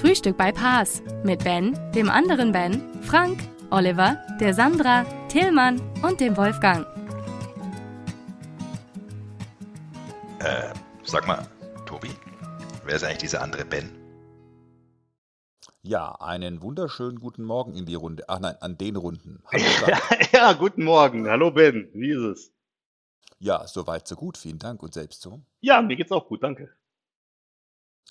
Frühstück bei Paas mit Ben, dem anderen Ben, Frank, Oliver, der Sandra, Tillmann und dem Wolfgang. Äh, sag mal, Tobi, wer ist eigentlich dieser andere Ben? Ja, einen wunderschönen guten Morgen in die Runde. Ach nein, an den Runden. Ja, guten Morgen. Hallo Ben, wie ist es? ja, soweit so gut. Vielen Dank und selbst so. Ja, mir geht's auch gut, danke.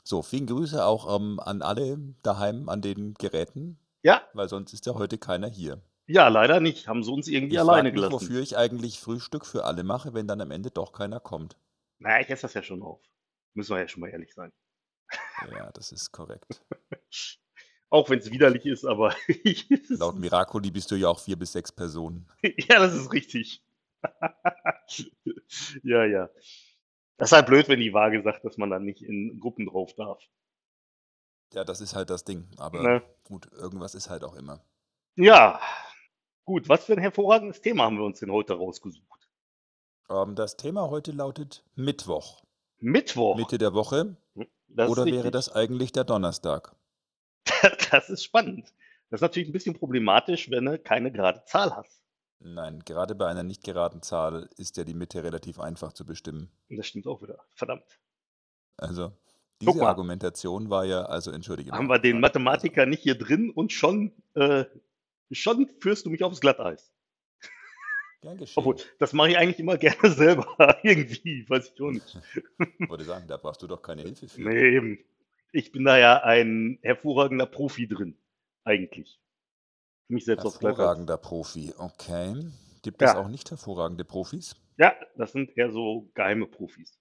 So, vielen Grüße auch ähm, an alle daheim an den Geräten, Ja, weil sonst ist ja heute keiner hier. ja, leider nicht. Haben sie uns irgendwie Ich alleine frage mich, gelassen. wofür ich eigentlich Frühstück für alle mache, wenn dann am Ende doch keiner kommt. Naja, ich esse das ja schon auf. Müssen wir ja schon mal ehrlich sein. Ja, das ist korrekt. Auch wenn es widerlich ist, aber Laut Miracoli bist du ja auch vier bis sechs Personen. ja, das ist richtig. ja, ja. Das ist halt blöd, wenn die Waage sagt, dass man dann nicht in Gruppen drauf darf. Ja, das ist halt das Ding. Aber Ne? gut, irgendwas ist halt auch immer. Ja, gut. Was für ein hervorragendes Thema haben wir uns denn heute rausgesucht? Ähm, das Thema heute lautet Mittwoch. Mittwoch. Mitte der Woche. Das ist Oder wäre das eigentlich der Donnerstag? Das ist spannend. Das ist natürlich ein bisschen problematisch, wenn du keine gerade Zahl hast. Nein, gerade bei einer nicht geraden Zahl ist ja die Mitte relativ einfach zu bestimmen. Das stimmt auch wieder. Verdammt. Also, diese. Argumentation war ja, also entschuldige Haben wir den Mathematiker nicht hier drin und schon, äh, schon führst du mich aufs Glatteis. Gern geschehen. Obwohl, das mache ich eigentlich immer gerne selber. Irgendwie, weiß ich auch nicht. Ich wollte sagen, da brauchst du doch keine Hilfe für. Nee, eben. Ich bin da ja ein hervorragender Profi drin. Eigentlich. Mich selbst aufs Glatteis. Hervorragender Profi, okay. Gibt es Ja. auch nicht hervorragende Profis? Ja, das sind eher so geheime Profis.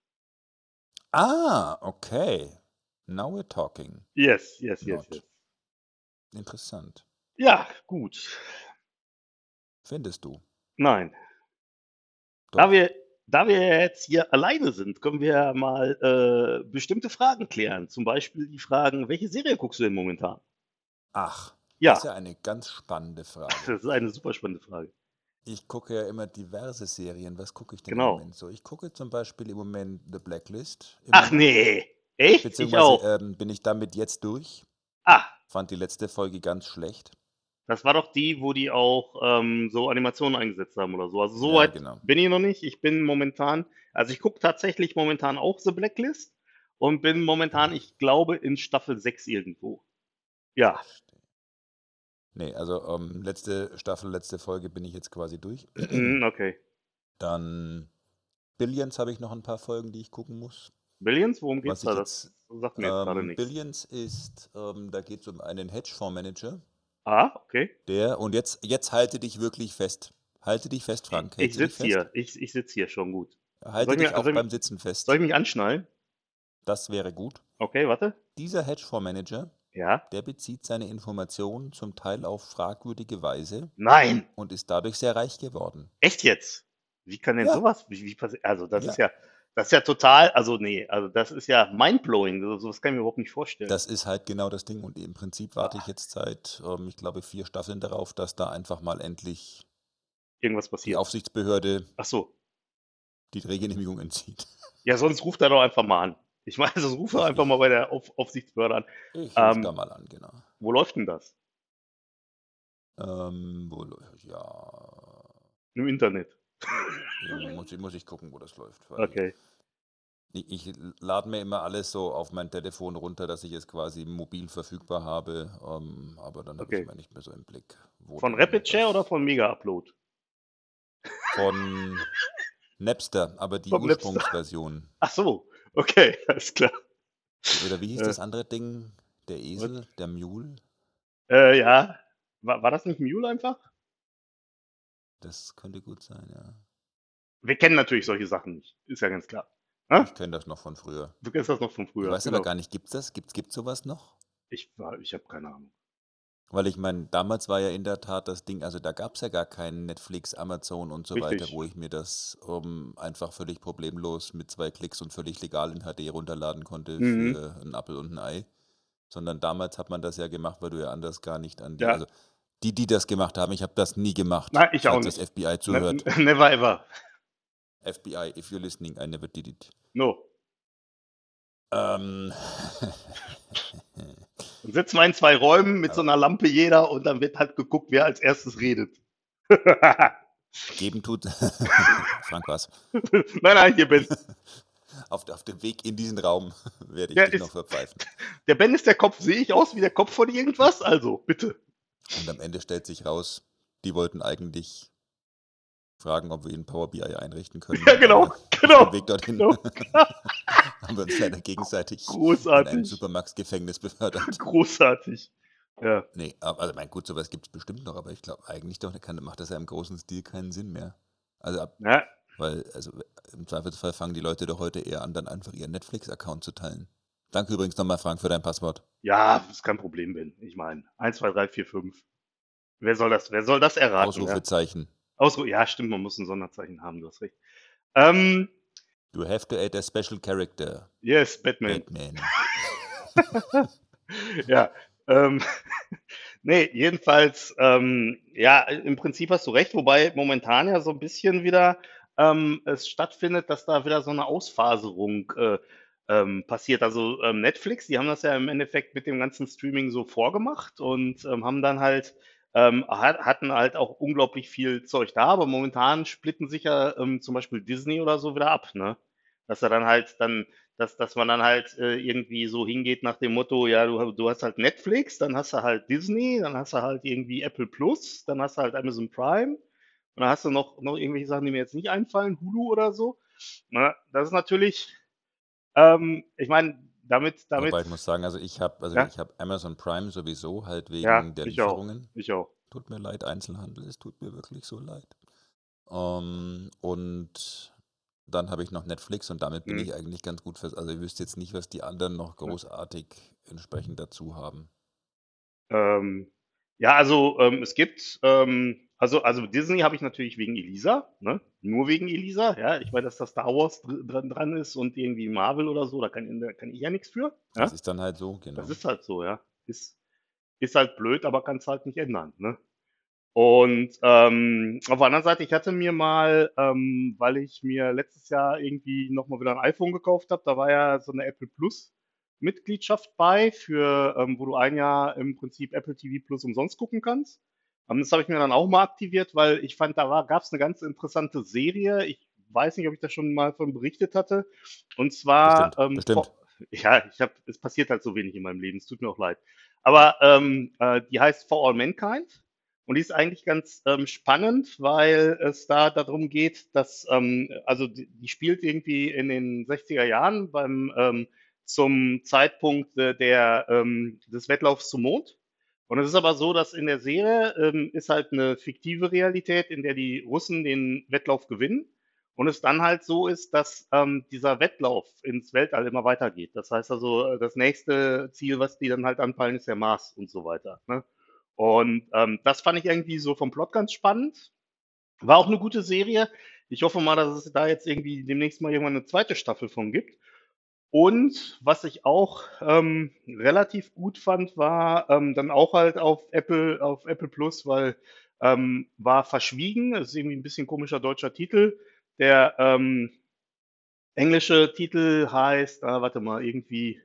Ah, okay. Now we're talking. Yes, yes, yes, yes. Interessant. Ja, gut. Findest du? Nein. Doch. Da wir, da wir jetzt hier alleine sind, können wir mal äh, bestimmte Fragen klären. Zum Beispiel die Fragen, welche Serie guckst du denn momentan? Ach, Ja, das ist ja eine ganz spannende Frage. das ist eine super spannende Frage. Ich gucke ja immer diverse Serien. Was gucke ich denn Genau. im Moment so? Ich gucke zum Beispiel im Moment The Blacklist. Im Ach Moment. nee, echt? Ich Beziehungsweise auch. ähm, bin ich damit jetzt durch. Ah, Fand die letzte Folge ganz schlecht. das war doch die, wo die auch ähm, so Animationen eingesetzt haben oder so. Also so Ja, weit genau. bin ich noch nicht. Ich bin momentan, also ich gucke tatsächlich momentan auch The Blacklist und bin momentan, ich glaube, in Staffel 6 irgendwo. Ja, Nee, also ähm, letzte Staffel, letzte Folge bin ich jetzt quasi durch. mhm, okay. Dann Billions habe ich noch ein paar Folgen, die ich gucken muss. Billions, worum geht's ich da? jetzt, Das sagt mir jetzt gerade ähm, nichts. Billions ist, ähm, da geht es um einen Hedgefondsmanager, Ah, okay. der, und jetzt, jetzt halte dich wirklich fest. Halte dich fest, Frank. Ich du dich sitze hier. Ich, ich sitze hier schon gut. Halte Soll ich dich mir- auch soll ich- beim Sitzen fest. Soll ich mich anschnallen? Das wäre gut. Okay, warte. Dieser Hedgefondsmanager, Ja. der bezieht seine Informationen zum Teil auf fragwürdige Weise Nein. und ist dadurch sehr reich geworden. Echt jetzt? Wie kann denn Ja. sowas? Wie, wie? Also, das Ja. ist ja, das ist ja total, also nee, also das ist ja mindblowing. So, sowas kann ich mir überhaupt nicht vorstellen. Das ist halt genau das Ding und im Prinzip warte ich jetzt seit, ähm, ich glaube, vier Staffeln darauf, dass da einfach mal endlich Irgendwas die passiert. Aufsichtsbehörde Ach so. die Drehgenehmigung entzieht. Ja, sonst ruft er doch einfach mal an. Ich meine, ruft er einfach mal bei der Auf Aufsichtsbehörde an. Ich Ähm, da mal an, genau. Wo läuft denn das? Ähm, wo, läuft- ja, Im Internet. ja, muss, ich- muss ich gucken, wo das läuft. Okay. Ich, ich lade mir immer alles so auf mein Telefon runter, dass ich es quasi mobil verfügbar habe, ähm, aber dann habe Okay. ich immer nicht mehr so im Blick. Von denn RapidShare das- oder von Mega Upload? Von Napster, aber die. Ursprungsversion. Ach so. Okay, alles klar. Oder wie hieß Äh. das andere Ding? Der Esel, der Mule? Äh, ja. War, war das nicht Mule einfach? Das könnte gut sein, ja. Wir kennen natürlich solche Sachen nicht. Ist ja ganz klar. Hä? Ich kenne das noch von früher. Du kennst das noch von Ich früher. weiß genau. aber gar nicht, gibt's das? Gibt's, gibt's sowas noch? Ich, war- ich habe keine Ahnung. Weil ich meine, damals war ja in der Tat das Ding, also da gab es ja gar keinen Netflix, Amazon und so weiter, Richtig. wo ich mir das um, einfach völlig problemlos mit zwei Klicks und völlig legal in HD runterladen konnte Mhm. für einen Apfel und ein Ei. Sondern damals hat man das ja gemacht, weil du ja anders gar nicht an die, Ja. also die, die das gemacht haben, ich habe das nie gemacht. Nein, ich auch nicht. das FBI Ne zuhört. never ever. FBI, if you're listening, I never did it. No. Ähm, Dann sitzen wir in zwei Räumen mit so einer Lampe jeder und dann wird halt geguckt, wer als erstes redet. geben tut. Frank was. nein, nein, hier Ben. Auf, auf dem Weg in diesen Raum werde ich Der dich ist- noch verpfeifen. Der Ben ist der Kopf. Sehe ich aus wie der Kopf von irgendwas? Also, bitte. Und am Ende stellt sich raus, die wollten eigentlich fragen, ob wir ihnen Power BI einrichten können. Ja, genau, genau, Auf dem Weg dorthin genau. Haben wir uns leider gegenseitig in ein Großartig. Supermax-Gefängnis befördert. Großartig. Ja. Nee, also mein gut, sowas gibt es bestimmt noch, aber ich glaube eigentlich doch, kann, macht das ja im großen Stil keinen Sinn mehr. Also ab, ja. weil, also im Zweifelsfall fangen die Leute doch heute eher an, dann einfach ihren Netflix-Account zu teilen. Danke übrigens nochmal, Frank, für dein Passwort. Ja, ist kein Problem, Ben. Ich meine, 1, 2, 3, 4, 5. Wer soll das, wer soll das erraten? Ja? Ausrufezeichen. Ausru ja, stimmt, man muss ein Sonderzeichen haben, du hast recht. Ähm, You have to add a special character. yes, Batman. Batman. ja, ähm, nee, jedenfalls, ähm, ja, im Prinzip hast du recht, wobei momentan ja so ein bisschen wieder ähm, es stattfindet, dass da wieder so eine Ausfaserung äh, ähm, passiert. Also ähm, Netflix, die haben das ja im Endeffekt mit dem ganzen Streaming so vorgemacht und ähm, haben dann halt ähm, hat, hatten halt auch unglaublich viel Zeug da, aber momentan splitten sich ja ähm, zum Beispiel Disney oder so wieder ab, ne? Dass er dann halt dann dass, dass man dann halt äh, irgendwie so hingeht nach dem Motto, ja, du, du hast halt Netflix, dann hast du halt Disney, dann hast du halt irgendwie Apple Plus, dann hast du halt Amazon Prime und dann hast du noch, noch irgendwelche Sachen, die mir jetzt nicht einfallen, Hulu oder so. Na, das ist natürlich, ähm, ich meine, damit, damit, Wobei ich muss sagen, also ich habe also Ja. ich habe Amazon Prime sowieso halt wegen ja, der ich auch, Lieferungen. ich auch. Tut mir leid, Einzelhandel, es tut mir wirklich so leid. Ähm, und dann habe ich noch Netflix und damit bin Mhm. ich eigentlich ganz gut vers Also ich wüsste jetzt nicht, was die anderen noch großartig entsprechend dazu haben. Ähm, ja, also ähm, es gibt, ähm, also, also Disney habe ich natürlich wegen Elisa, ne? Nur wegen Elisa, ja. Ich weiß, dass da Star Wars dr dran, dran ist und irgendwie Marvel oder so, da kann, da kann ich ja nichts für. Ja? Das ist dann halt so, genau. Das ist halt so, ja. Ist, ist halt blöd, aber kann es halt nicht ändern, ne? Und ähm, auf der anderen Seite, ich hatte mir mal, ähm, weil ich mir letztes Jahr irgendwie nochmal wieder ein iPhone gekauft habe, da war ja so eine Apple Plus Mitgliedschaft bei, für ähm, wo du ein Jahr im Prinzip Apple TV Plus umsonst gucken kannst. Ähm, das habe ich mir dann auch mal aktiviert, weil ich fand, da gab es eine ganz interessante Serie. Ich weiß nicht, ob ich da schon mal von berichtet hatte. Und zwar, Bestimmt, ähm, bestimmt. ja, ich habe, es passiert halt so wenig in meinem Leben. Es tut mir auch leid. Aber ähm, äh, die heißt For All Mankind. Und die ist eigentlich ganz ähm, spannend, weil es da darum geht, dass, ähm, also die, die spielt irgendwie in den 60er Jahren beim, ähm, zum Zeitpunkt äh, der, ähm, des Wettlaufs zum Mond. Und es ist aber so, dass in der Serie ähm, ist halt eine fiktive Realität, in der die Russen den Wettlauf gewinnen. Und es dann halt so ist, dass ähm, dieser Wettlauf ins Weltall immer weitergeht. Das heißt also, äh, das nächste Ziel, was die dann halt anpeilen, ist der Mars und so weiter. Ne? Und ähm, das fand ich irgendwie so vom Plot ganz spannend. War auch eine gute Serie. Ich hoffe mal, dass es da jetzt irgendwie demnächst mal irgendwann eine zweite Staffel von gibt. Und was ich auch ähm, relativ gut fand, war ähm, dann auch halt auf Apple, auf Apple Plus, weil ähm, war verschwiegen. Das ist irgendwie ein bisschen komischer deutscher Titel. Der ähm, englische Titel heißt, ah, warte mal, irgendwie,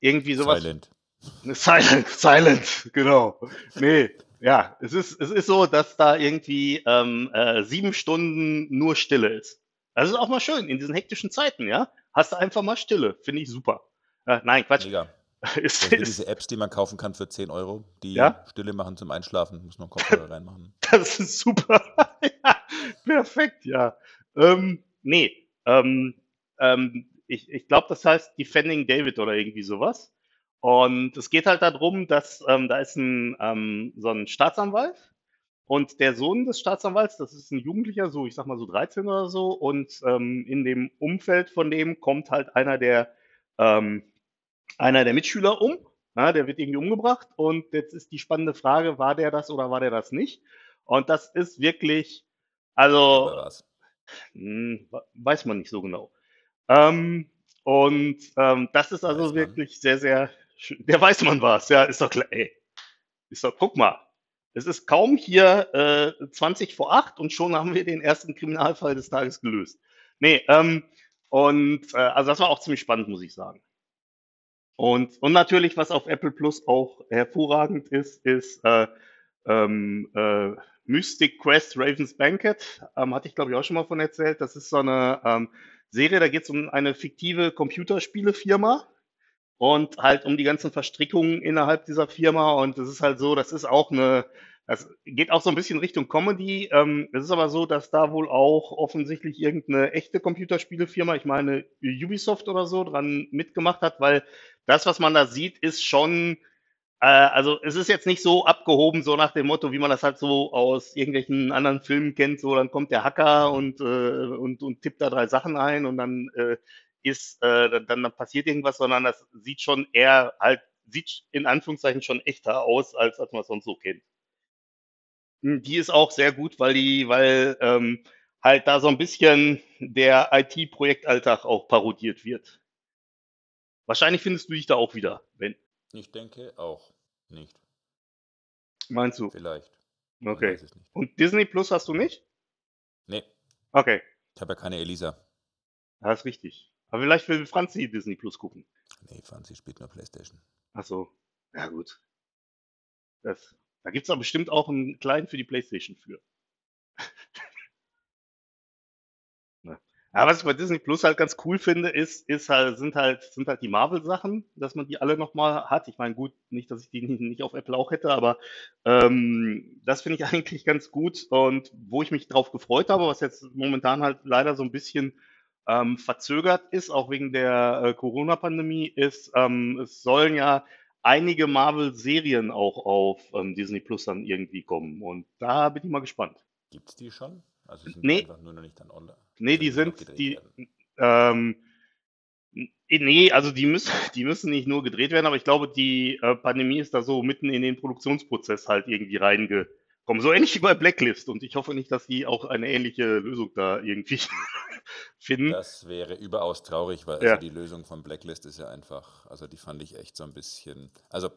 irgendwie sowas. Silent. Silent, silent, genau. Nee, ja, es ist, es ist so, dass da irgendwie ähm, äh, sieben Stunden nur Stille ist. Das ist auch mal schön in diesen hektischen Zeiten, ja. Hast du einfach mal Stille, finde ich super. Äh, nein, Quatsch. Mega. Ist, ist, diese Apps, die man kaufen kann für 10 Euro, die Ja. Stille machen zum Einschlafen. Muss einen Kopfhörer reinmachen. das ist super. ja, perfekt, ja. Ähm, nee, ähm, ähm, ich, ich glaube, das heißt Defending David oder irgendwie sowas. Und es geht halt darum, dass ähm, da ist ein, ähm, so ein Staatsanwalt und der Sohn des Staatsanwalts, das ist ein Jugendlicher, so ich sag mal so 13 oder so, und ähm, in dem Umfeld von dem kommt halt einer der ähm, einer der Mitschüler um Ja, der wird irgendwie umgebracht und jetzt ist die spannende Frage, war der das oder war der das nicht? Und das ist wirklich, also was? hm, weiß man nicht so genau. Ähm, und ähm, das ist also man. wirklich sehr, sehr. Der weiß man was, ja, ist doch klar, ey. Ist doch, guck mal, es ist kaum hier äh, 20 vor 8 und schon haben wir den ersten Kriminalfall des Tages gelöst. Nee, ähm, und äh, also das war auch ziemlich spannend, muss ich sagen. Und, und natürlich, was auf Apple Plus auch hervorragend ist, ist äh, ähm, äh, Mystic Quest Raven's Banquet. Ähm, hatte ich, glaube ich, auch schon mal von erzählt. Das ist so eine ähm, Serie, da geht es um eine fiktive Computerspielefirma und halt um die ganzen Verstrickungen innerhalb dieser Firma. Und das ist halt so, das ist auch eine, das geht auch so ein bisschen Richtung Comedy. Ähm, es ist aber so, dass da wohl auch offensichtlich irgendeine echte Computerspielefirma, ich meine Ubisoft oder so, dran mitgemacht hat, weil das, was man da sieht, ist schon, äh, also es ist jetzt nicht so abgehoben, so nach dem Motto, wie man das halt so aus irgendwelchen anderen Filmen kennt, so dann kommt der Hacker und, äh, und, und tippt da drei Sachen ein und dann äh, ist, äh, dann, dann passiert irgendwas, sondern das sieht schon eher halt, sieht in Anführungszeichen schon echter aus, als, als man es sonst so kennt. Hm, Die ist auch sehr gut, weil die, weil ähm, halt da so ein bisschen der IT-Projektalltag auch parodiert wird. Wahrscheinlich findest du dich da auch wieder, wenn. Ich denke auch nicht. Meinst du? Vielleicht. Okay. Und Disney Plus hast du nicht? Nee, Okay, ich habe ja keine Elisa. das ist richtig. Aber vielleicht will Franzi Disney Plus gucken. Nee, Franzi spielt nur Playstation. Ach so. Ja, gut. Das, da gibt's doch bestimmt auch einen kleinen für die Playstation für. Ja, was ich bei Disney Plus halt ganz cool finde, ist, ist halt, sind halt, sind halt die Marvel-Sachen, dass man die alle nochmal hat. Ich meine, gut, nicht, dass ich die nicht, nicht auf Apple auch hätte, aber ähm, das finde ich eigentlich ganz gut. Und wo ich mich drauf gefreut habe, was jetzt momentan halt leider so ein bisschen ähm, verzögert ist, auch wegen der äh, Corona-Pandemie, ist, ähm, es sollen ja einige Marvel-Serien auch auf ähm, Disney Plus dann irgendwie kommen. Und da bin ich mal gespannt. Gibt's die schon? Also sind Nee. die einfach nur noch nicht dann online? Nee, die sind, die, ähm, nee, also die müssen, die müssen nicht nur gedreht werden, aber ich glaube, die äh, Pandemie ist da so mitten in den Produktionsprozess halt irgendwie reingekommen. So ähnlich wie bei Blacklist. Und ich hoffe nicht, dass die auch eine ähnliche Lösung da irgendwie finden. Das wäre überaus traurig, weil Ja. also die Lösung von Blacklist ist ja einfach, also die fand ich echt so ein bisschen, also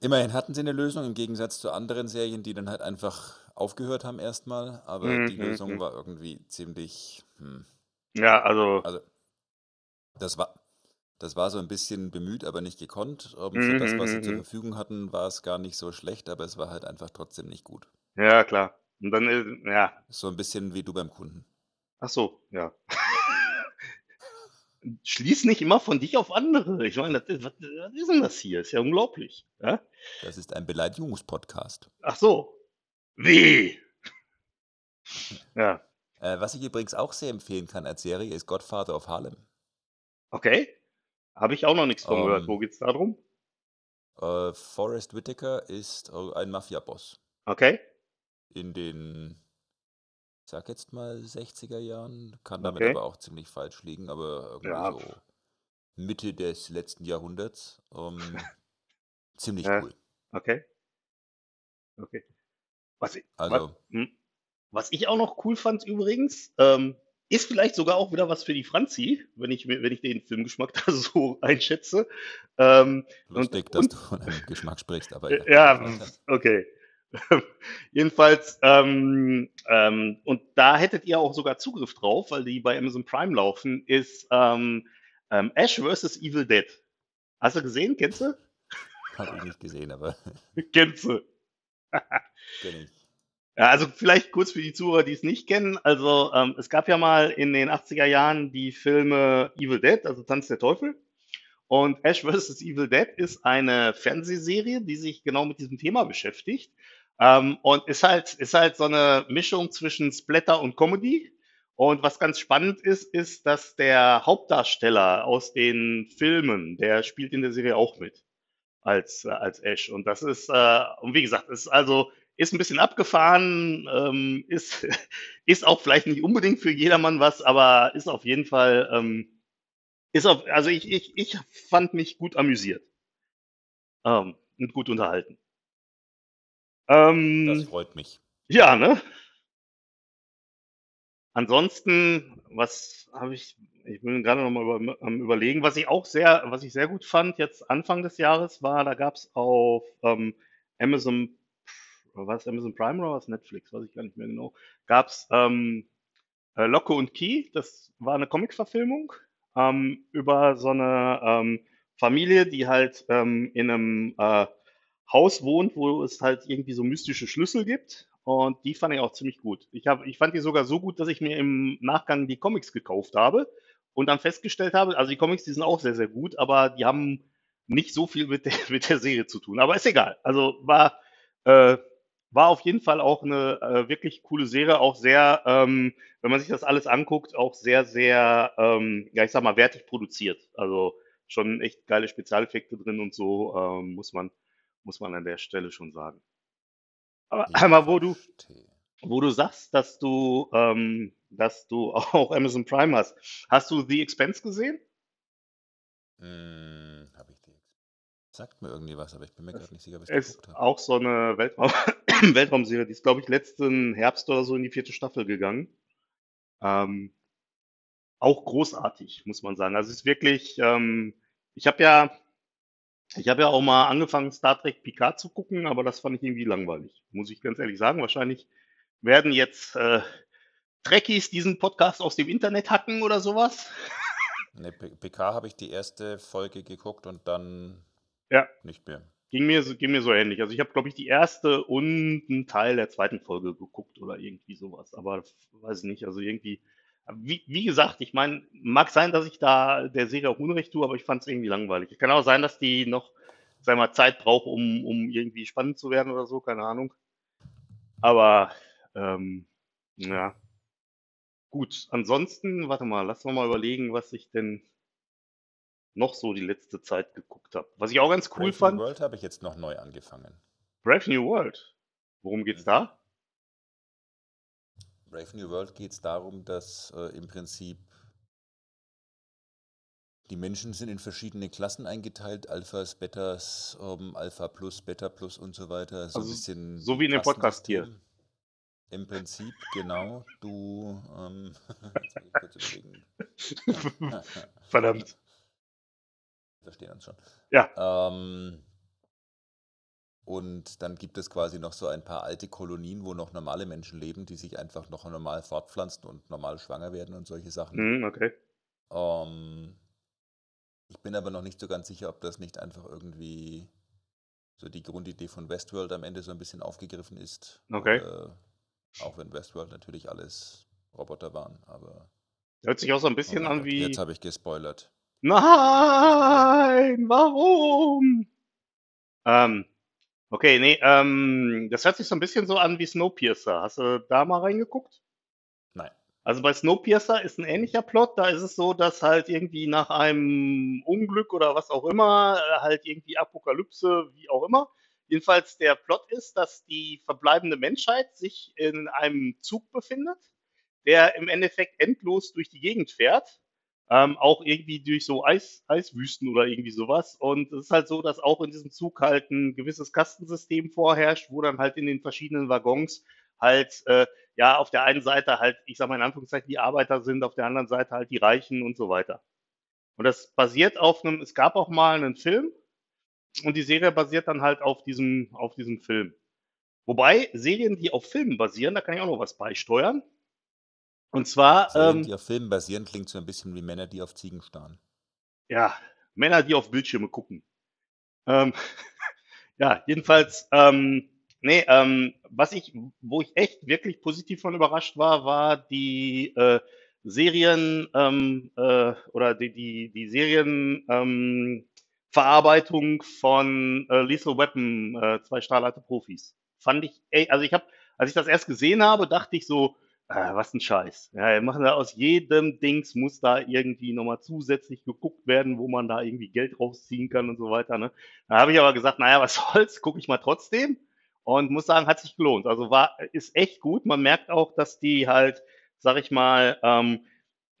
immerhin hatten sie eine Lösung im Gegensatz zu anderen Serien, die dann halt einfach aufgehört haben erstmal, aber Mhm, die mhm, Lösung mhm. war irgendwie ziemlich, hm, Ja, also, also das war, das war so ein bisschen bemüht, aber nicht gekonnt. Ähm, Mhm, Für das, was sie mhm, zur mhm. Verfügung hatten, war es gar nicht so schlecht, aber es war halt einfach trotzdem nicht gut. Ja, klar. Und dann, äh, ja, So ein bisschen wie du beim Kunden. ach so, ja. Schließ nicht immer von dich auf andere. Ich meine, das was, was ist denn das hier? Ist ja unglaublich. Ja? Das ist ein Beleidigungspodcast. Ach so. Wie? Ja, Äh, was ich übrigens auch sehr empfehlen kann als Serie, ist Godfather of Harlem. okay. Habe ich auch noch nichts von gehört. Ähm, Wo geht's da drum? Äh, Forrest Whitaker ist ein Mafia-Boss Okay. In den, ich sag jetzt mal 60er Jahren, kann damit Okay. aber auch ziemlich falsch liegen, aber irgendwie Ja. so Mitte des letzten Jahrhunderts. Ähm, ziemlich Ja. cool. Okay. Okay. Was, ich- was, Also, hm, was ich auch noch cool fand übrigens, ähm, ist vielleicht sogar auch wieder was für die Franzi, wenn ich, wenn ich den Filmgeschmack da so einschätze. Ähm, und, lustig, dass und du von einem Geschmack sprichst, aber ja. Ja, okay. Jedenfalls, ähm, ähm, und da hättet ihr auch sogar Zugriff drauf, weil die bei Amazon Prime laufen, ist ähm, ähm, Ash vs. Evil Dead. Hast du gesehen? Kennst du? Habe ich nicht gesehen, aber Kennst du. kenne ich. Ja, also vielleicht kurz für die Zuhörer, die es nicht kennen. Also ähm, es gab ja mal in den 80er Jahren die Filme Evil Dead, also Tanz der Teufel. Und Ash vs. Evil Dead ist eine Fernsehserie, die sich genau mit diesem Thema beschäftigt. Ähm, und ist halt, ist halt so eine Mischung zwischen Splatter und Comedy. Und was ganz spannend ist, ist, dass der Hauptdarsteller aus den Filmen, der spielt in der Serie auch mit als, äh, als Ash. Und das ist, äh, und wie gesagt, ist also, ist ein bisschen abgefahren, ähm, ist, ist auch vielleicht nicht unbedingt für jedermann was, aber ist auf jeden Fall, ähm, ist auf, also ich, ich, ich fand mich gut amüsiert. ähm, und gut unterhalten. Das Ähm, freut mich. ja, ne? Ansonsten, was habe ich, ich bin gerade noch mal über, am überlegen, was ich auch sehr, was ich sehr gut fand jetzt Anfang des Jahres war, da gab es auf ähm, Amazon, es Amazon Prime oder was Netflix, weiß ich gar nicht mehr genau, gab es ähm, äh, Locke und Key, das war eine Comic-Verfilmung ähm, über so eine ähm, Familie, die halt ähm, in einem äh, Haus wohnt, wo es halt irgendwie so mystische Schlüssel gibt. Und die fand ich auch ziemlich gut. Ich, hab, ich fand die sogar so gut, dass ich mir im Nachgang die Comics gekauft habe und dann festgestellt habe, also die Comics, die sind auch sehr, sehr gut, aber die haben nicht so viel mit der, mit der Serie zu tun. Aber ist egal. Also war, äh, war auf jeden Fall auch eine äh, wirklich coole Serie, auch sehr, ähm, wenn man sich das alles anguckt, auch sehr, sehr, ähm, ja, ich sag mal, wertig produziert. Also schon echt geile Spezialeffekte drin und so, ähm, muss man, muss man an der Stelle schon sagen. Aber Ich einmal, wo du, wo du sagst, dass du, ähm, dass du auch Amazon Prime hast. Hast du The Expense gesehen? Hm, habe ich die. Sagt mir irgendwie was, aber ich bin mir gerade nicht sicher, was ich Ist geguckt habe. auch so eine Weltraum Weltraumserie, die ist, glaube ich, letzten Herbst oder so in die vierte Staffel gegangen. Ähm, auch großartig, muss man sagen. Also es ist wirklich, ähm, ich habe ja, ich habe ja auch mal angefangen, Star Trek Picard zu gucken, aber das fand ich irgendwie langweilig, muss ich ganz ehrlich sagen. Wahrscheinlich werden jetzt äh, Trekkies diesen Podcast aus dem Internet hacken oder sowas. Ne, P- PK habe ich die erste Folge geguckt und dann Ja, nicht mehr. ging mir so, ging mir so ähnlich. Also ich habe, glaube ich, die erste und einen Teil der zweiten Folge geguckt oder irgendwie sowas. Aber weiß ich nicht, also irgendwie, wie, wie gesagt, ich meine, mag sein, dass ich da der Serie auch Unrecht tue, aber ich fand es irgendwie langweilig. Es kann auch sein, dass die noch, sag mal, Zeit braucht, um, um irgendwie spannend zu werden oder so, keine Ahnung. Aber, ähm, ja. Gut, ansonsten, warte mal, lass mal mal überlegen, was ich denn noch so die letzte Zeit geguckt habe. Was ich auch ganz cool Brave New fand, World habe ich jetzt noch neu angefangen. Brave New World. Worum geht's da? Brave New World geht es darum, dass äh, im Prinzip die Menschen sind in verschiedene Klassen eingeteilt, Alphas, Betas, ähm, Alpha Plus, Beta Plus und so weiter. So ein Also bisschen so wie in dem Podcast hier. Im Prinzip, genau. Du, ähm. Verdammt. verstehen uns schon. Ja. Ähm, und dann gibt es quasi noch so ein paar alte Kolonien, wo noch normale Menschen leben, die sich einfach noch normal fortpflanzen und normal schwanger werden und solche Sachen. Hm, okay. Ähm, ich bin aber noch nicht so ganz sicher, ob das nicht einfach irgendwie so die Grundidee von Westworld am Ende so ein bisschen aufgegriffen ist. Okay. Äh, auch wenn Westworld natürlich alles Roboter waren, aber Hört sich auch so ein oh bisschen mein an wie. jetzt habe ich gespoilert. Nein, warum? Ähm, okay, nee, ähm, das hört sich so ein bisschen so an wie Snowpiercer. Hast du da mal reingeguckt? Nein. Also bei Snowpiercer ist ein ähnlicher Plot. Da ist es so, dass halt irgendwie nach einem Unglück oder was auch immer, äh, halt irgendwie Apokalypse, wie auch immer. Jedenfalls der Plot ist, dass die verbleibende Menschheit sich in einem Zug befindet, der im Endeffekt endlos durch die Gegend fährt. Ähm, auch irgendwie durch so Eis, Eiswüsten oder irgendwie sowas. Und es ist halt so, dass auch in diesem Zug halt ein gewisses Kastensystem vorherrscht, wo dann halt in den verschiedenen Waggons halt, äh, ja, auf der einen Seite halt, ich sag mal in Anführungszeichen, die Arbeiter sind, auf der anderen Seite halt die Reichen und so weiter. Und das basiert auf einem, es gab auch mal einen Film und die Serie basiert dann halt auf diesem, auf diesem Film. Wobei Serien, die auf Filmen basieren, da kann ich auch noch was beisteuern. Und zwar, Serien, ähm, die auf Filmen basieren, klingt so ein bisschen wie Männer, die auf Ziegen starren. ja, Männer, die auf Bildschirme gucken. Ähm, ja, jedenfalls, ähm, nee, ähm, was ich, wo ich echt wirklich positiv von überrascht war, war die äh, Serien ähm, äh, oder die, die, die Serien ähm, Verarbeitung von äh, Lethal Weapon, äh, zwei Stahlharte Profis. Fand ich, ey, also ich habe, als ich das erst gesehen habe, dachte ich so, äh, was ein Scheiß. Ja, wir machen da aus jedem Dings muss da irgendwie nochmal zusätzlich geguckt werden, wo man da irgendwie Geld rausziehen kann und so weiter. Ne? Da habe ich aber gesagt, naja, was soll's, gucke ich mal trotzdem. Und muss sagen, hat sich gelohnt. Also war, ist echt gut. Man merkt auch, dass die halt, sag ich mal, ähm,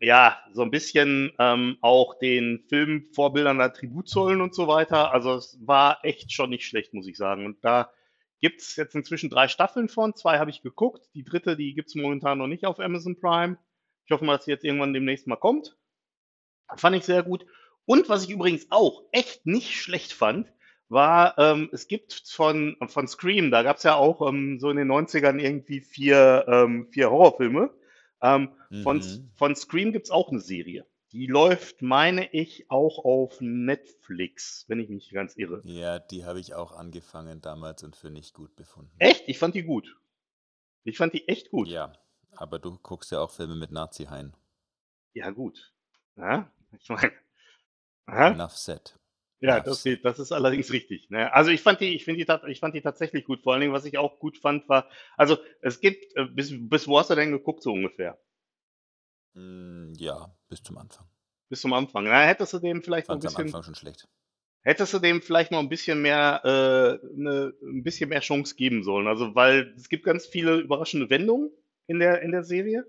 ja, so ein bisschen ähm, auch den Filmvorbildern da Tribut zollen und so weiter. Also es war echt schon nicht schlecht, muss ich sagen. Und da gibt's jetzt inzwischen drei Staffeln von. Zwei habe ich geguckt. Die dritte, die gibt's momentan noch nicht auf Amazon Prime. Ich hoffe mal, dass sie jetzt irgendwann demnächst mal kommt. Fand ich sehr gut. Und was ich übrigens auch echt nicht schlecht fand, war, ähm, es gibt von, von Scream, da gab's ja auch ähm, so in den 90ern irgendwie vier, ähm, vier Horrorfilme. Ähm, von, Mhm. von Scream gibt's auch eine Serie. Die läuft, meine ich, auch auf Netflix, wenn ich mich nicht ganz irre. Ja, die habe ich auch angefangen damals und für nicht gut befunden. Echt? Ich fand die gut. Ich fand die echt gut. Ja, aber du guckst ja auch Filme mit Nazi-Haien. Ja, gut. Ja, ich meine. Enough said. Ja, das, das ist allerdings richtig. Ne? Also ich fand die, ich finde die, ich fand die tatsächlich gut. Vor allen Dingen, was ich auch gut fand, war, also es gibt, äh, bis, bis wo hast du denn geguckt, so ungefähr? Mm, ja, bis zum Anfang. Bis zum Anfang. Na, hättest du dem vielleicht noch ein am bisschen, Anfang schon schlecht. hättest du dem vielleicht noch ein bisschen mehr, äh, ne, ein bisschen mehr Chance geben sollen. Also, weil es gibt ganz viele überraschende Wendungen in der, in der Serie.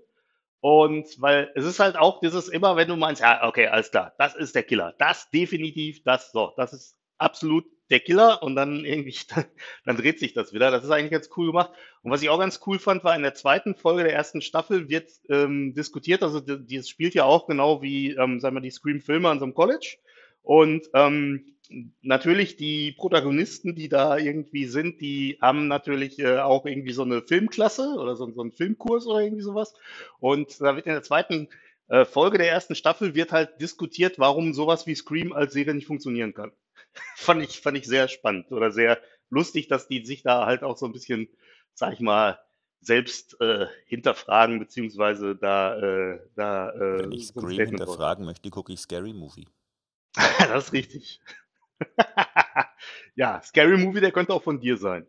Und weil es ist halt auch dieses immer, wenn du meinst, ja, okay, alles klar, das ist der Killer. Das definitiv, das so, das ist absolut der Killer und dann irgendwie, dann, dann dreht sich das wieder. Das ist eigentlich ganz cool gemacht. Und was ich auch ganz cool fand, war in der zweiten Folge der ersten Staffel wird ähm, diskutiert, also die spielt ja auch genau wie, ähm, sagen wir, die Scream-Filme an so einem College. Und ähm, natürlich die Protagonisten, die da irgendwie sind, die haben natürlich äh, auch irgendwie so eine Filmklasse oder so, so einen Filmkurs oder irgendwie sowas. Und da wird in der zweiten äh, Folge der ersten Staffel wird halt diskutiert, warum sowas wie Scream als Serie nicht funktionieren kann. fand ich, fand ich sehr spannend oder sehr lustig, dass die sich da halt auch so ein bisschen, sag ich mal, selbst äh, hinterfragen, beziehungsweise da, äh, da äh, Wenn ich Scream hinterfragen möchte, gucke ich Scary Movie. das ist richtig. ja, Scary Movie, der könnte auch von dir sein.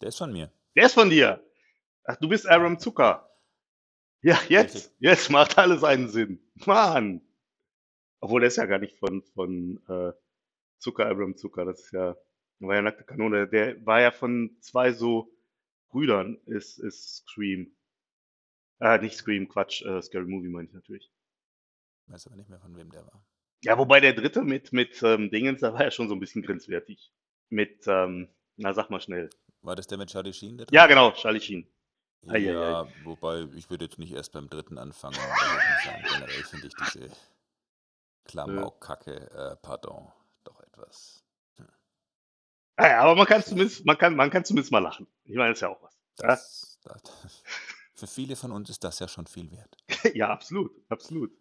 Der ist von mir. Der ist von dir. Ach, du bist Aram Zucker. Ja, jetzt, jetzt macht alles einen Sinn. Mann. Obwohl, der ist ja gar nicht von, von äh, Zucker, Aram Zucker. Das ist ja, war ja nackte Kanone. Der war ja von zwei so Brüdern, ist, ist Scream. Äh, nicht Scream, Quatsch, äh, Scary Movie meine ich natürlich. Weiß aber nicht mehr, von wem der war. Ja, wobei der dritte mit, mit ähm, Dingens, da war ja schon so ein bisschen grenzwertig. Mit, ähm, na sag mal schnell. War das der mit Charlie Sheen? Ja, genau, Charlie Sheen. Ja, Ei, ei, ei. wobei ich würde jetzt nicht erst beim dritten anfangen. Ich generell finde ich diese Klamauk-Kacke, äh, pardon, etwas. Ah ja, aber man kann zumindest, man kann, man kann zumindest mal lachen. Ich meine, das ist ja auch was. Ja, Das, das, für viele von uns ist das ja schon viel wert. ja absolut, absolut.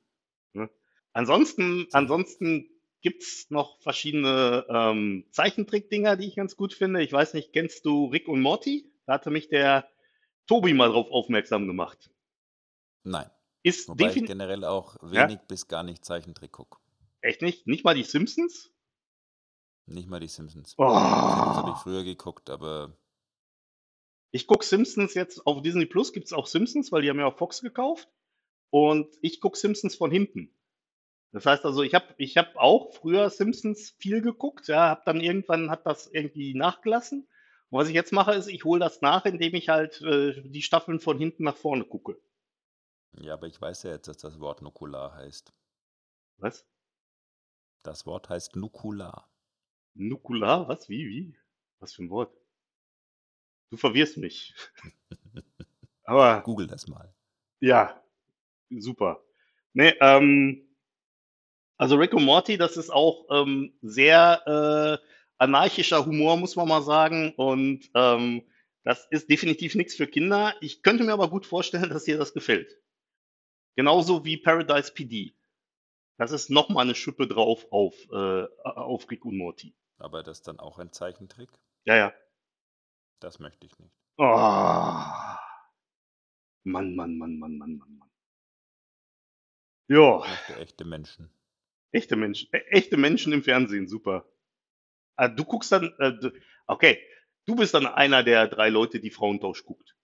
Ne? Ansonsten, ansonsten gibt's noch verschiedene ähm, Zeichentrick-Dinger, die ich ganz gut finde. Ich weiß nicht, kennst du Rick und Morty? Da hatte mich der Tobi mal drauf aufmerksam gemacht. Nein. Ist Wobei ich generell auch Ja? wenig bis gar nicht Zeichentrick gucke. echt nicht, nicht mal die Simpsons? Nicht mal die Simpsons. Oh. Simpsons habe ich früher geguckt, aber Ich guck Simpsons jetzt auf Disney Plus, gibt's auch Simpsons, weil die haben ja auch Fox gekauft. Und ich guck Simpsons von hinten. Das heißt also, ich habe ich hab auch früher Simpsons viel geguckt, ja, habe dann irgendwann hat das irgendwie nachgelassen. Und was ich jetzt mache, ist, ich hole das nach, indem ich halt äh, die Staffeln von hinten nach vorne gucke. ja, aber ich weiß ja jetzt, dass das Wort Nukular heißt. Was? Das Wort heißt Nukular. Nukular? Was? Wie? Wie? Was für ein Wort? Du verwirrst mich. Aber Google das mal. Ja, super. Nee, ähm, also Rick und Morty, das ist auch ähm, sehr äh, anarchischer Humor, muss man mal sagen. Und ähm, das ist definitiv nichts für Kinder. Ich könnte mir aber gut vorstellen, dass dir das gefällt. Genauso wie Paradise PD. Das ist nochmal eine Schippe drauf auf, äh, auf Rick und Morty. Aber das ist dann auch ein Zeichentrick? Ja, ja. Das möchte ich nicht. Oh. Mann, Mann, Mann, Mann, Mann, Mann, Mann. Ja. Echte Menschen. Echte Menschen, äh, echte Menschen im Fernsehen, super. Ah, du guckst dann, äh, okay, du bist dann einer der drei Leute, die Frauentausch guckt.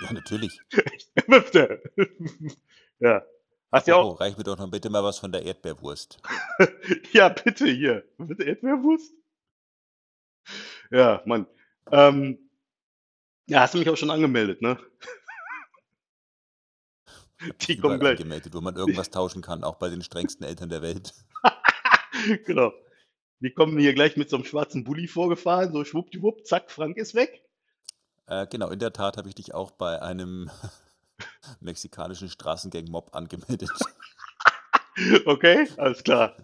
Ja, natürlich. Ja. Hast Apropos, auch, reich mir doch noch bitte mal was von der Erdbeerwurst. ja, bitte hier. Bitte Erdbeerwurst? Ja, Mann. Ähm, ja, hast du mich auch schon angemeldet, ne? Die kommen gleich. angemeldet, wo man irgendwas tauschen kann, auch bei den strengsten Eltern der Welt. genau. Die kommen hier gleich mit so einem schwarzen Bulli vorgefahren, so schwuppdiwupp, zack, Frank ist weg. Äh, genau, in der Tat habe ich dich auch bei einem mexikanischen Straßengang-Mob angemeldet. Okay, alles klar.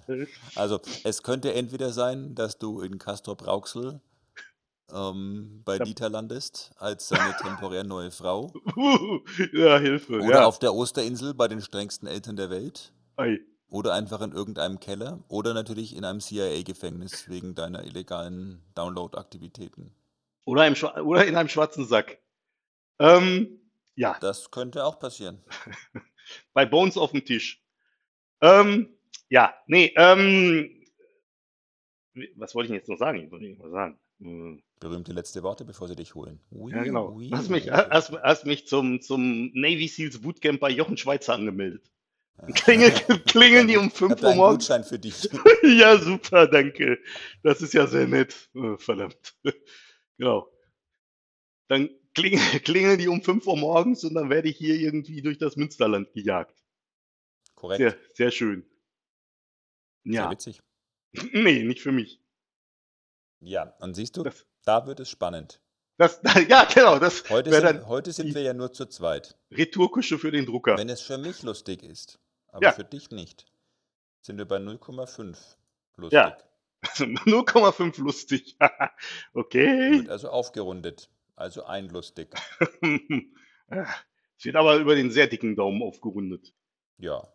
Also, es könnte entweder sein, dass du in Castor Brauxel ähm, bei Ja. Dieter landest als seine temporär neue Frau ja, Hilfe. oder ja. auf der Osterinsel bei den strengsten Eltern der Welt Ei. oder einfach in irgendeinem Keller oder natürlich in einem CIA-Gefängnis wegen deiner illegalen Download-Aktivitäten. Oder, oder in einem schwarzen Sack. Ähm, ja, Das könnte auch passieren. bei Bones auf dem Tisch. Ähm, ja, nee, ähm, was wollte ich denn jetzt noch sagen? Ich wollte irgendwas sagen. Hm. Berühmte letzte Worte, bevor sie dich holen. Ui, Ja, genau. ui, Hast mich, hast, hast mich zum, zum Navy Seals Bootcamp bei Jochen Schweizer angemeldet. Klingel, klingeln die um Ich 5 habe Uhr morgens? Gutschein für dich. Ja, super, danke. Das ist ja sehr nett. Äh, verdammt. Genau. Dann kling, klingeln die um 5 Uhr morgens und dann werde ich hier irgendwie durch das Münsterland gejagt. Korrekt. Sehr, sehr schön. Sehr Ja. witzig. Nee, nicht für mich. Ja, und siehst du, Das- da wird es spannend. Das, ja, genau, das Heute sind, heute sind wir ja nur zu zweit. Retourkusche für den Drucker. Wenn es für mich lustig ist, aber Ja. für dich nicht, sind wir bei 0,5 lustig. Ja. 0,5 lustig. okay. Wird also aufgerundet. Also ein lustig. Es wird aber über den sehr dicken Daumen aufgerundet. Ja.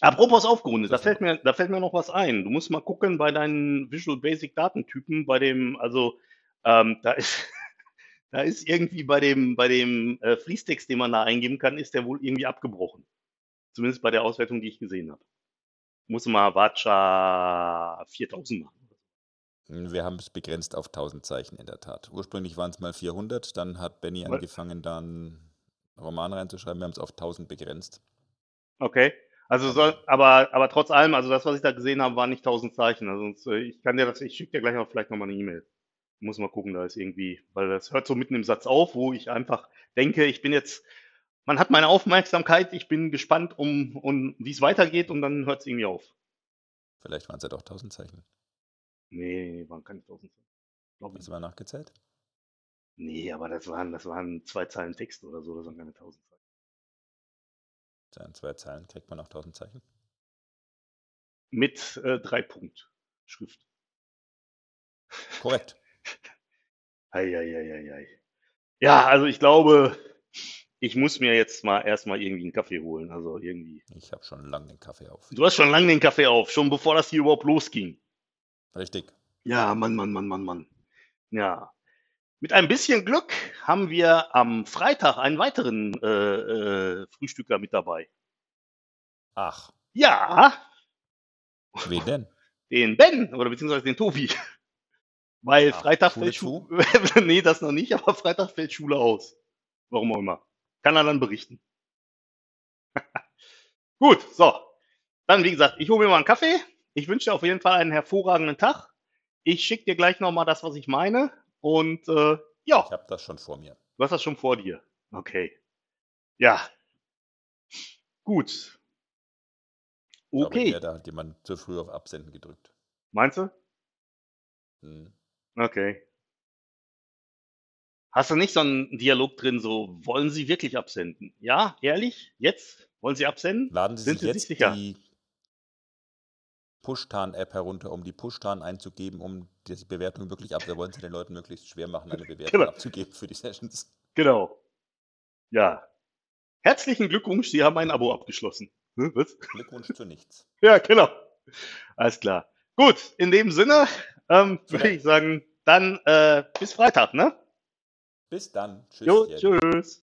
Apropos aufgerundet, da fällt mir, da fällt mir noch was ein. Du musst mal gucken bei deinen Visual Basic Datentypen, bei dem, also ähm, da ist, da ist irgendwie bei dem, bei dem äh, Fließtext, den man da eingeben kann, ist der wohl irgendwie abgebrochen. Zumindest bei der Auswertung, die ich gesehen habe. Muss mal Vacha 4000 machen. Wir haben es begrenzt auf 1000 Zeichen in der Tat. Ursprünglich waren es mal 400, dann hat Benny Weil- angefangen, da einen Roman reinzuschreiben. Wir haben es auf 1000 begrenzt. Okay. Also soll, aber, aber trotz allem, also das, was ich da gesehen habe, waren nicht 1000 Zeichen. Also äh, ich kann dir das, ich schicke dir gleich noch vielleicht nochmal eine E-Mail. Muss mal gucken, da ist irgendwie, weil das hört so mitten im Satz auf, wo ich einfach denke, ich bin jetzt, man hat meine Aufmerksamkeit, ich bin gespannt, um, um wie es weitergeht und dann hört es irgendwie auf. Vielleicht waren es ja doch 1000 Zeichen. Nee, waren keine 1000. Glaub ich. Hast du mal nachgezählt? Nee, aber das waren, das waren zwei Zeilen Text oder so, das waren keine 1000 Zeichen. In zwei Zeilen kriegt man auch 1000 Zeichen. Mit äh, drei Punkt Schrift. Korrekt. Eieieiei. Ja, also ich glaube, ich muss mir jetzt mal erstmal irgendwie einen Kaffee holen. Also irgendwie. Ich habe schon lange den Kaffee auf. Du hast schon lange den Kaffee auf, schon bevor das hier überhaupt losging. Richtig. Ja, Mann, Mann, Mann, Mann, Mann. Ja. Mit ein bisschen Glück haben wir am Freitag einen weiteren äh, äh, Frühstücker mit dabei. Ach, Ja, wen denn? den Ben oder beziehungsweise den Tobi. Weil Ach, Freitag Schule fällt Schule. nee, das noch nicht, aber Freitag fällt Schule aus. Warum auch immer. Kann er dann berichten. Gut, so. Dann, wie gesagt, ich hole mir mal einen Kaffee. Ich wünsche dir auf jeden Fall einen hervorragenden Tag. Ich schicke dir gleich nochmal das, was ich meine. Und äh, ja, Ich habe das schon vor mir. du hast das schon vor dir. Okay. Ja. Gut. Ich glaube, Okay. eher, da hat jemand zu früh auf Absenden gedrückt. Meinst du? Hm. Okay. Hast du nicht so einen Dialog drin, so, wollen Sie wirklich absenden? Ja, ehrlich? Jetzt? Wollen Sie absenden? Laden Sie Sind sich Sie sich jetzt sicher? die Pushtan-App herunter, um die Pushtan einzugeben, um die Bewertung wirklich ab. Wir wollen es den Leuten möglichst schwer machen, eine Bewertung Genau. abzugeben für die Sessions. Genau. Ja. Herzlichen Glückwunsch, Sie haben ein Abo abgeschlossen. Hm? Glückwunsch zu nichts. Ja, genau. Alles klar. Gut, in dem Sinne ähm, würde ich sagen, dann äh, bis Freitag, ne? Bis dann. Tschüss. Jo, tschüss.